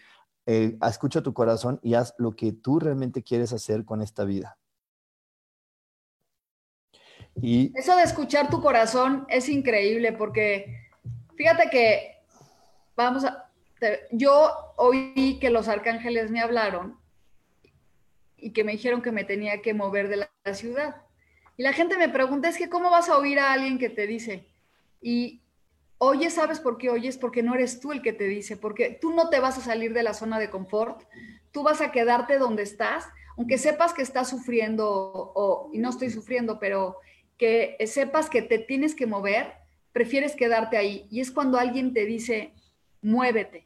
eh, escucha tu corazón y haz lo que tú realmente quieres hacer con esta vida. Eso de escuchar tu corazón es increíble porque fíjate que, vamos a, yo oí que los arcángeles me hablaron y que me dijeron que me tenía que mover de la ciudad. Y la gente me pregunta, es que ¿cómo vas a oír a alguien que te dice? Y oyes, ¿sabes por qué oyes? Porque no eres tú el que te dice, porque tú no te vas a salir de la zona de confort, tú vas a quedarte donde estás, aunque sepas que estás sufriendo, o, y no estoy sufriendo, pero que sepas que te tienes que mover, prefieres quedarte ahí. Y es cuando alguien te dice, muévete.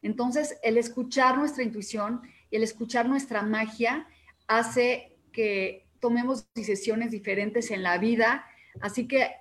Entonces, el escuchar nuestra intuición y el escuchar nuestra magia hace que tomemos decisiones diferentes en la vida. Así que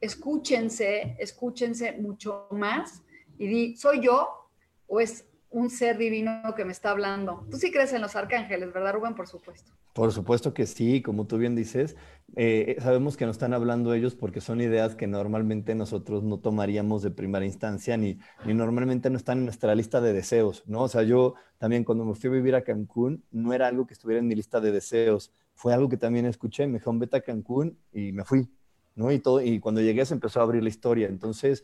escúchense, escúchense mucho más y di, ¿soy yo o es un ser divino que me está hablando? Tú sí crees en los arcángeles, ¿verdad, Rubén? Por supuesto. Por supuesto que sí, como tú bien dices, eh, sabemos que nos están hablando ellos porque son ideas que normalmente nosotros no tomaríamos de primera instancia ni, ni normalmente no están en nuestra lista de deseos, ¿no? O sea, yo también cuando me fui a vivir a Cancún no era algo que estuviera en mi lista de deseos, fue algo que también escuché, me dijeron vete a Cancún y me fui, ¿no? Y, todo, y cuando llegué se empezó a abrir la historia, entonces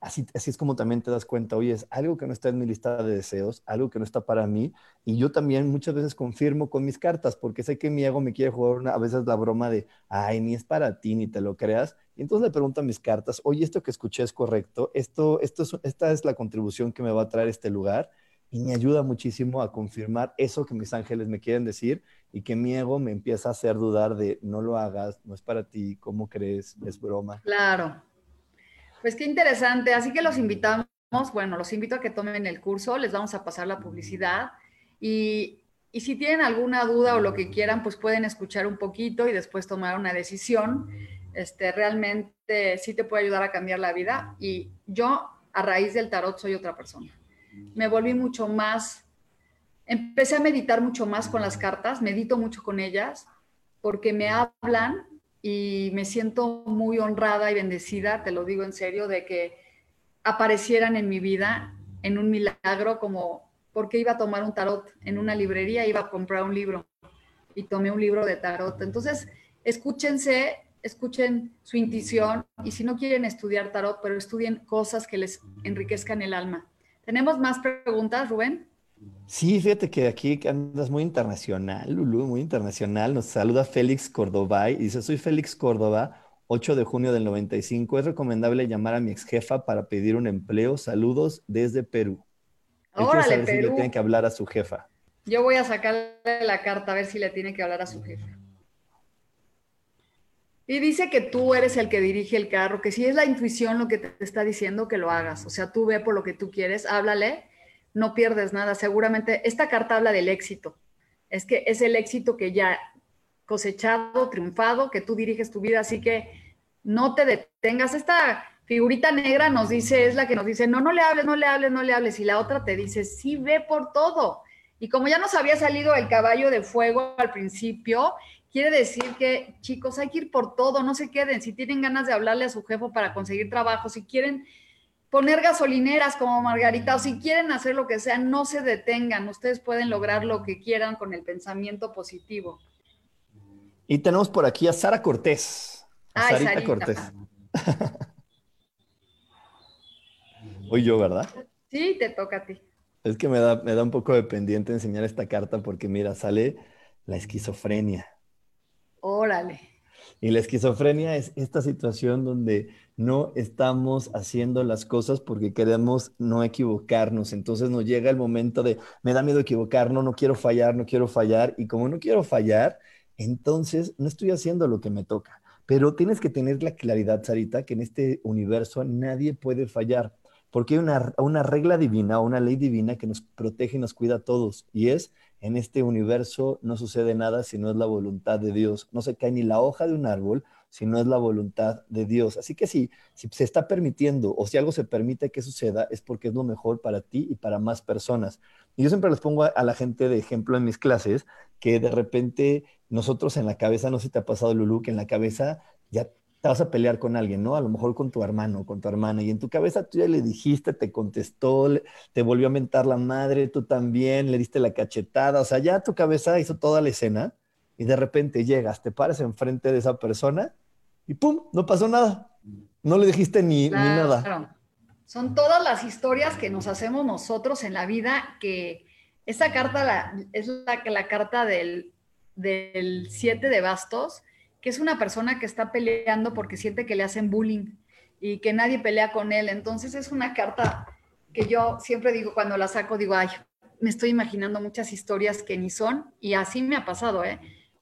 Así, es como también te das cuenta, oye, es algo que no está en mi lista de deseos, algo que no está para mí. Y yo también muchas veces confirmo con mis cartas, porque sé que mi ego me quiere jugar a veces la broma de, ay, ni es para ti, ni te lo creas. Y entonces le pregunto a mis cartas, oye, esto que escuché es correcto, esto, esto es, esta es la contribución que me va a traer este lugar. Y me ayuda muchísimo a confirmar eso que mis ángeles me quieren decir y que mi ego me empieza a hacer dudar de, no lo hagas, no es para ti, ¿cómo crees? Es broma. Claro, pues qué interesante. Así que los invitamos, bueno, los invito a que tomen el curso, les vamos a pasar la publicidad y, si tienen alguna duda o lo que quieran, pues pueden escuchar un poquito y después tomar una decisión. Este, realmente sí te puede ayudar a cambiar la vida y yo a raíz del tarot soy otra persona. Me volví mucho más, empecé a meditar mucho más con las cartas, medito mucho con ellas porque me hablan y me siento muy honrada y bendecida, te lo digo en serio, de que aparecieran en mi vida en un milagro como porque iba a tomar un tarot en una librería, iba a comprar un libro y tomé un libro de tarot. Entonces, escúchense, escuchen su intuición y si no quieren estudiar tarot, pero estudien cosas que les enriquezcan el alma. ¿Tenemos más preguntas, Rubén? Sí, fíjate que aquí andas muy internacional, Lulu, muy internacional. Nos saluda Félix Córdoba y dice, soy Félix Córdoba, 8 de junio del 95. Es recomendable llamar a mi ex jefa para pedir un empleo. Saludos desde Perú. Órale, saber Perú. si le tiene que hablar a su jefa. Yo voy a sacarle la carta a ver si le tiene que hablar a su jefa. Y dice que tú eres el que dirige el carro, que si es la intuición lo que te está diciendo, que lo hagas. O sea, tú ve por lo que tú quieres, háblale no pierdes nada. Seguramente esta carta habla del éxito. Es que es el éxito que ya cosechado, triunfado, que tú diriges tu vida, así que no te detengas. Esta figurita negra nos dice, es la que nos dice, no, no le hables, no le hables, no le hables. Y la otra te dice, sí, ve por todo. Y como ya nos había salido el caballo de fuego al principio, quiere decir que, chicos, hay que ir por todo, no se queden. Si tienen ganas de hablarle a su jefe para conseguir trabajo, si quieren poner gasolineras como Margarita, o si quieren hacer lo que sea, no se detengan. Ustedes pueden lograr lo que quieran con el pensamiento positivo. Y tenemos por aquí a Sara Cortés. A Sarita, Cortés. Hoy yo, ¿verdad? Sí, te toca a ti. Es que me da, me da un poco de pendiente enseñar esta carta porque mira, sale la esquizofrenia. Órale. Y la esquizofrenia es esta situación donde no estamos haciendo las cosas porque queremos no equivocarnos. Entonces nos llega el momento de, me da miedo equivocarnos, no quiero fallar, no quiero fallar. Y como no quiero fallar, entonces no estoy haciendo lo que me toca. Pero tienes que tener la claridad, Sarita, que en este universo nadie puede fallar, porque hay una, una regla divina, una ley divina que nos protege y nos cuida a todos, y es en este universo no sucede nada si no es la voluntad de Dios. No se cae ni la hoja de un árbol si no es la voluntad de Dios. Así que si, si se está permitiendo o si algo se permite que suceda, es porque es lo mejor para ti y para más personas. Y yo siempre les pongo a, la gente de ejemplo en mis clases que de repente nosotros en la cabeza, no sé si te ha pasado, Lulu, que en la cabeza ya te vas a pelear con alguien, ¿no? A lo mejor con tu hermano, con tu hermana, y en tu cabeza tú ya le dijiste, te contestó, te volvió a mentar la madre, tú también, le diste la cachetada, o sea, ya tu cabeza hizo toda la escena y de repente llegas, te paras enfrente de esa persona y ¡pum! No pasó nada. No le dijiste ni, nada. Son todas las historias que nos hacemos nosotros en la vida que esa carta es la, la carta del, del siete de bastos que es una persona que está peleando porque siente que le hacen bullying y que nadie pelea con él. Entonces es una carta que yo siempre digo cuando la saco, digo, ay, me estoy imaginando muchas historias que ni son y así me ha pasado, ¿eh?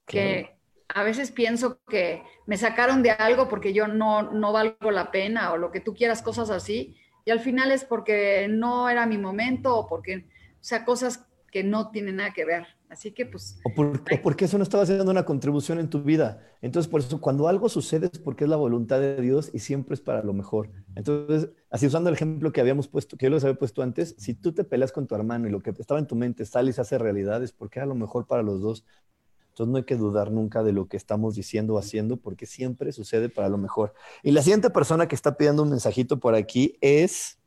Que a veces pienso que me sacaron de algo porque yo no, no valgo la pena o lo que tú quieras, cosas así, y al final es porque no era mi momento o porque, o sea, cosas que no tienen nada que ver. Así que pues... O, porque eso no estaba haciendo una contribución en tu vida. Entonces, por eso, cuando algo sucede es porque es la voluntad de Dios y siempre es para lo mejor. Entonces, así usando el ejemplo que habíamos puesto, que yo les había puesto antes, si tú te peleas con tu hermano y lo que estaba en tu mente sale y se hace realidad, es porque era lo mejor para los dos. Entonces, no hay que dudar nunca de lo que estamos diciendo o haciendo, porque siempre sucede para lo mejor. Y la siguiente persona que está pidiendo un mensajito por aquí es...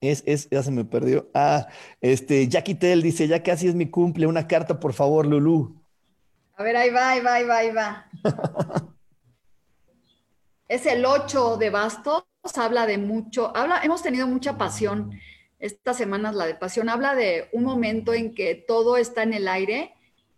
Es, es, ya se me perdió. Ah, este, Jackie Tell dice, ya casi es mi cumple, una carta, por favor, Lulu. A ver, ahí va, ahí va, ahí va, ahí va. es el 8 de bastos, habla de mucho, habla, hemos tenido mucha pasión. Estas semanas la de pasión habla de un momento en que todo está en el aire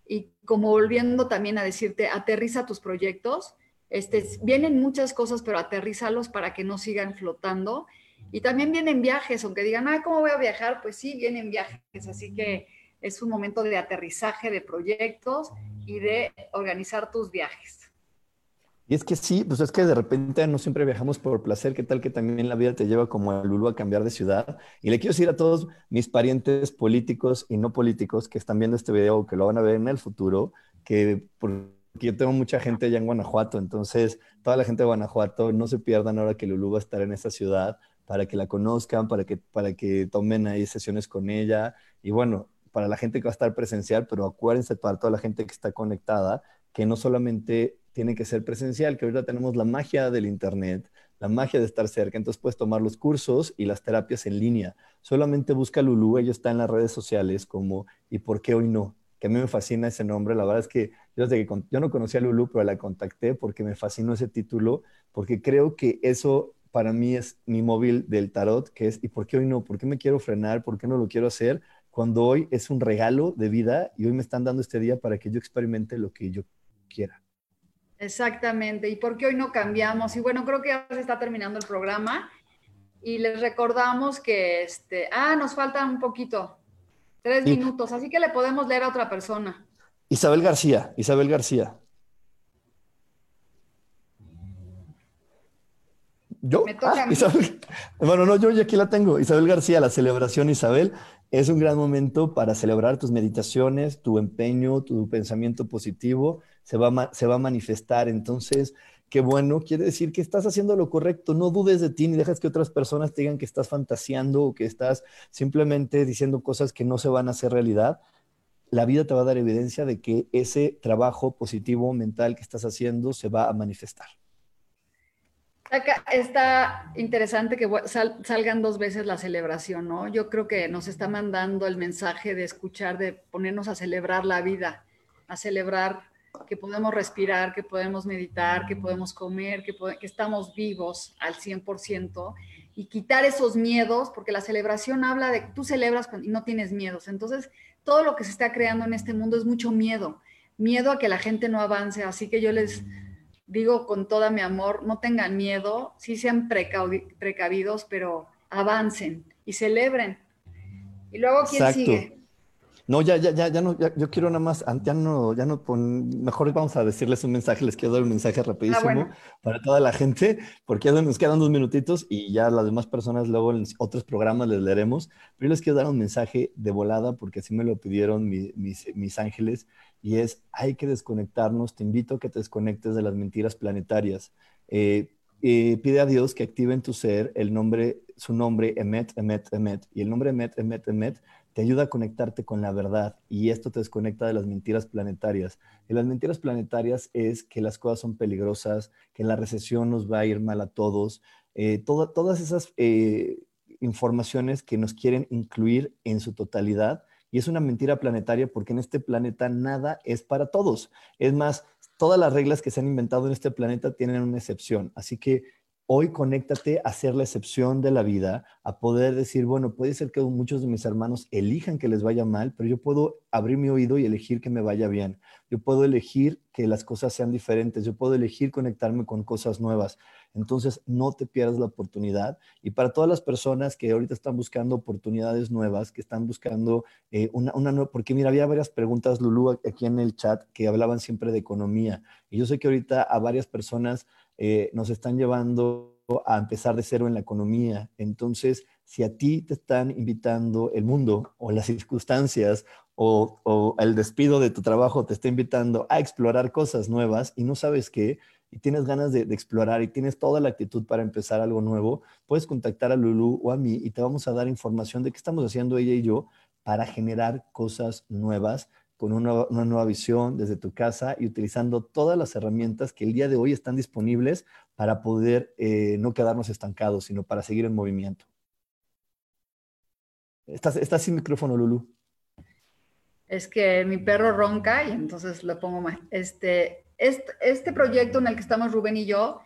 y como volviendo también a decirte, aterriza tus proyectos. Este, vienen muchas cosas, pero aterrízalos para que no sigan flotando y también vienen viajes, aunque digan, ah, ¿cómo voy a viajar? Pues sí, vienen viajes, así que es un momento de aterrizaje de proyectos y de organizar tus viajes. Y es que sí, pues es que de repente no siempre viajamos por placer, ¿qué tal que también la vida te lleva como a Lulu a cambiar de ciudad? Y le quiero decir a todos mis parientes políticos y no políticos que están viendo este video o que lo van a ver en el futuro, que porque yo tengo mucha gente allá en Guanajuato, entonces toda la gente de Guanajuato no se pierdan ahora que Lulu va a estar en esta ciudad para que la conozcan, para que, para que tomen ahí sesiones con ella. Y bueno, para la gente que va a estar presencial, pero acuérdense para toda la gente que está conectada, que no solamente tiene que ser presencial, que ahorita tenemos la magia del Internet, la magia de estar cerca, entonces puedes tomar los cursos y las terapias en línea. Solamente busca Lulu, ella está en las redes sociales como ¿y por qué hoy no? Que a mí me fascina ese nombre, la verdad es que yo, desde que yo no conocía a Lulu, pero la contacté porque me fascinó ese título, porque creo que eso para mí es mi móvil del tarot, que es, ¿y por qué hoy no? ¿Por qué me quiero frenar? ¿Por qué no lo quiero hacer? Cuando hoy es un regalo de vida y hoy me están dando este día para que yo experimente lo que yo quiera. Exactamente. ¿Y por qué hoy no cambiamos? Y bueno, creo que ya se está terminando el programa y les recordamos que, este, ah, nos falta un poquito, tres minutos, así que le podemos leer a otra persona. Isabel García, Isabel García. Yo, ah, Isabel, bueno, no, yo ya aquí la tengo. Isabel García, la celebración, Isabel, es un gran momento para celebrar tus meditaciones, tu empeño, tu pensamiento positivo, se va, a, se va a manifestar. Entonces, qué bueno, quiere decir que estás haciendo lo correcto. No dudes de ti ni dejas que otras personas te digan que estás fantaseando o que estás simplemente diciendo cosas que no se van a hacer realidad. La vida te va a dar evidencia de que ese trabajo positivo mental que estás haciendo se va a manifestar. Está interesante que salgan dos veces la celebración, ¿no? Yo creo que nos está mandando el mensaje de escuchar, de ponernos a celebrar la vida, a celebrar que podemos respirar, que podemos meditar, que podemos comer, que, que estamos vivos al 100% y quitar esos miedos, porque la celebración habla de que tú celebras y no tienes miedos. Entonces, todo lo que se está creando en este mundo es mucho miedo, miedo a que la gente no avance. Así que yo les digo con toda mi amor, no tengan miedo, sí sean precavidos, pero avancen y celebren. Y luego, ¿quién sigue? No, ya, ya, ya, ya no, ya, yo quiero nada más, ya no, ya no pon, mejor vamos a decirles un mensaje, les quiero dar un mensaje rapidísimo Ah, bueno. para toda la gente, porque ya nos quedan dos minutitos y ya las demás personas luego en otros programas les leeremos, pero yo les quiero dar un mensaje de volada porque así me lo pidieron mi- mis, mis ángeles y es, hay que desconectarnos, te invito a que te desconectes de las mentiras planetarias. Eh, eh, pide a Dios que active en tu ser el nombre, su nombre, Emet, Emet, Emet, y el nombre Emet, Emet, Emet te ayuda a conectarte con la verdad y esto te desconecta de las mentiras planetarias. Y las mentiras planetarias es que las cosas son peligrosas, que la recesión nos va a ir mal a todos, eh, todas esas eh, informaciones que nos quieren incluir en su totalidad. Y es una mentira planetaria porque en este planeta nada es para todos. Es más, todas las reglas que se han inventado en este planeta tienen una excepción. Así que hoy conéctate a ser la excepción de la vida, a poder decir, bueno, puede ser que muchos de mis hermanos elijan que les vaya mal, pero yo puedo abrir mi oído y elegir que me vaya bien. Yo puedo elegir que las cosas sean diferentes. Yo puedo elegir conectarme con cosas nuevas. Entonces, no te pierdas la oportunidad. Y para todas las personas que ahorita están buscando oportunidades nuevas, que están buscando eh, una, una nueva, porque mira, había varias preguntas, Lulu, aquí en el chat, que hablaban siempre de economía. Y yo sé que ahorita a varias personas eh, nos están llevando a empezar de cero en la economía. Entonces, si a ti te están invitando el mundo o las circunstancias o, el despido de tu trabajo te está invitando a explorar cosas nuevas y no sabes qué, y tienes ganas de, de explorar y tienes toda la actitud para empezar algo nuevo, puedes contactar a Lulu o a mí y te vamos a dar información de qué estamos haciendo ella y yo para generar cosas nuevas con una, una nueva visión desde tu casa y utilizando todas las herramientas que el día de hoy están disponibles para poder eh, no quedarnos estancados, sino para seguir en movimiento. Estás, estás sin micrófono, Lulu. Es que mi perro ronca y entonces lo pongo más. Este, este, este proyecto en el que estamos Rubén y yo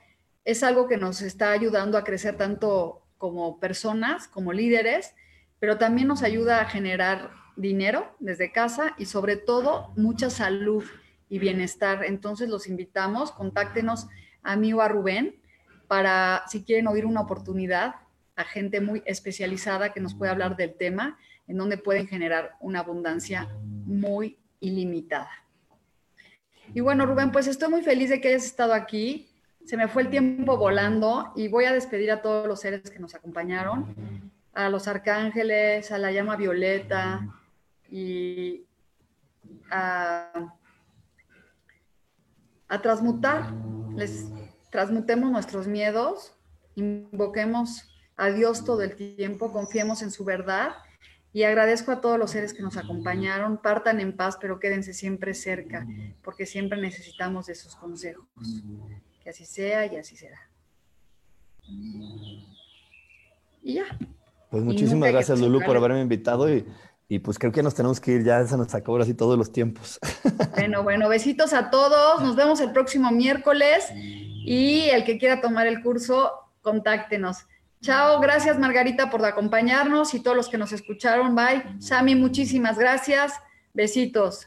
es algo que nos está ayudando a crecer tanto como personas, como líderes, pero también nos ayuda a generar dinero desde casa y sobre todo mucha salud y bienestar. Entonces los invitamos, contáctenos a mí o a Rubén para si quieren oír una oportunidad a gente muy especializada que nos puede hablar del tema, en donde pueden generar una abundancia muy ilimitada. Y bueno, Rubén, pues estoy muy feliz de que hayas estado aquí. Se me fue el tiempo volando y voy a despedir a todos los seres que nos acompañaron, a los arcángeles, a la llama violeta y a, a transmutar. Les transmutemos nuestros miedos, invoquemos a Dios todo el tiempo, confiemos en su verdad y agradezco a todos los seres que nos acompañaron. Partan en paz, pero quédense siempre cerca, porque siempre necesitamos de sus consejos. Que así sea y así será. Y ya. Pues muchísimas gracias, Lulu, por haberme invitado y, y pues creo que nos tenemos que ir ya, se nos acabó así todos los tiempos. Bueno, bueno, besitos a todos. Nos vemos el próximo miércoles. Y el que quiera tomar el curso, contáctenos. Chao, gracias Margarita por acompañarnos y todos los que nos escucharon. Bye. Sami, muchísimas gracias. Besitos.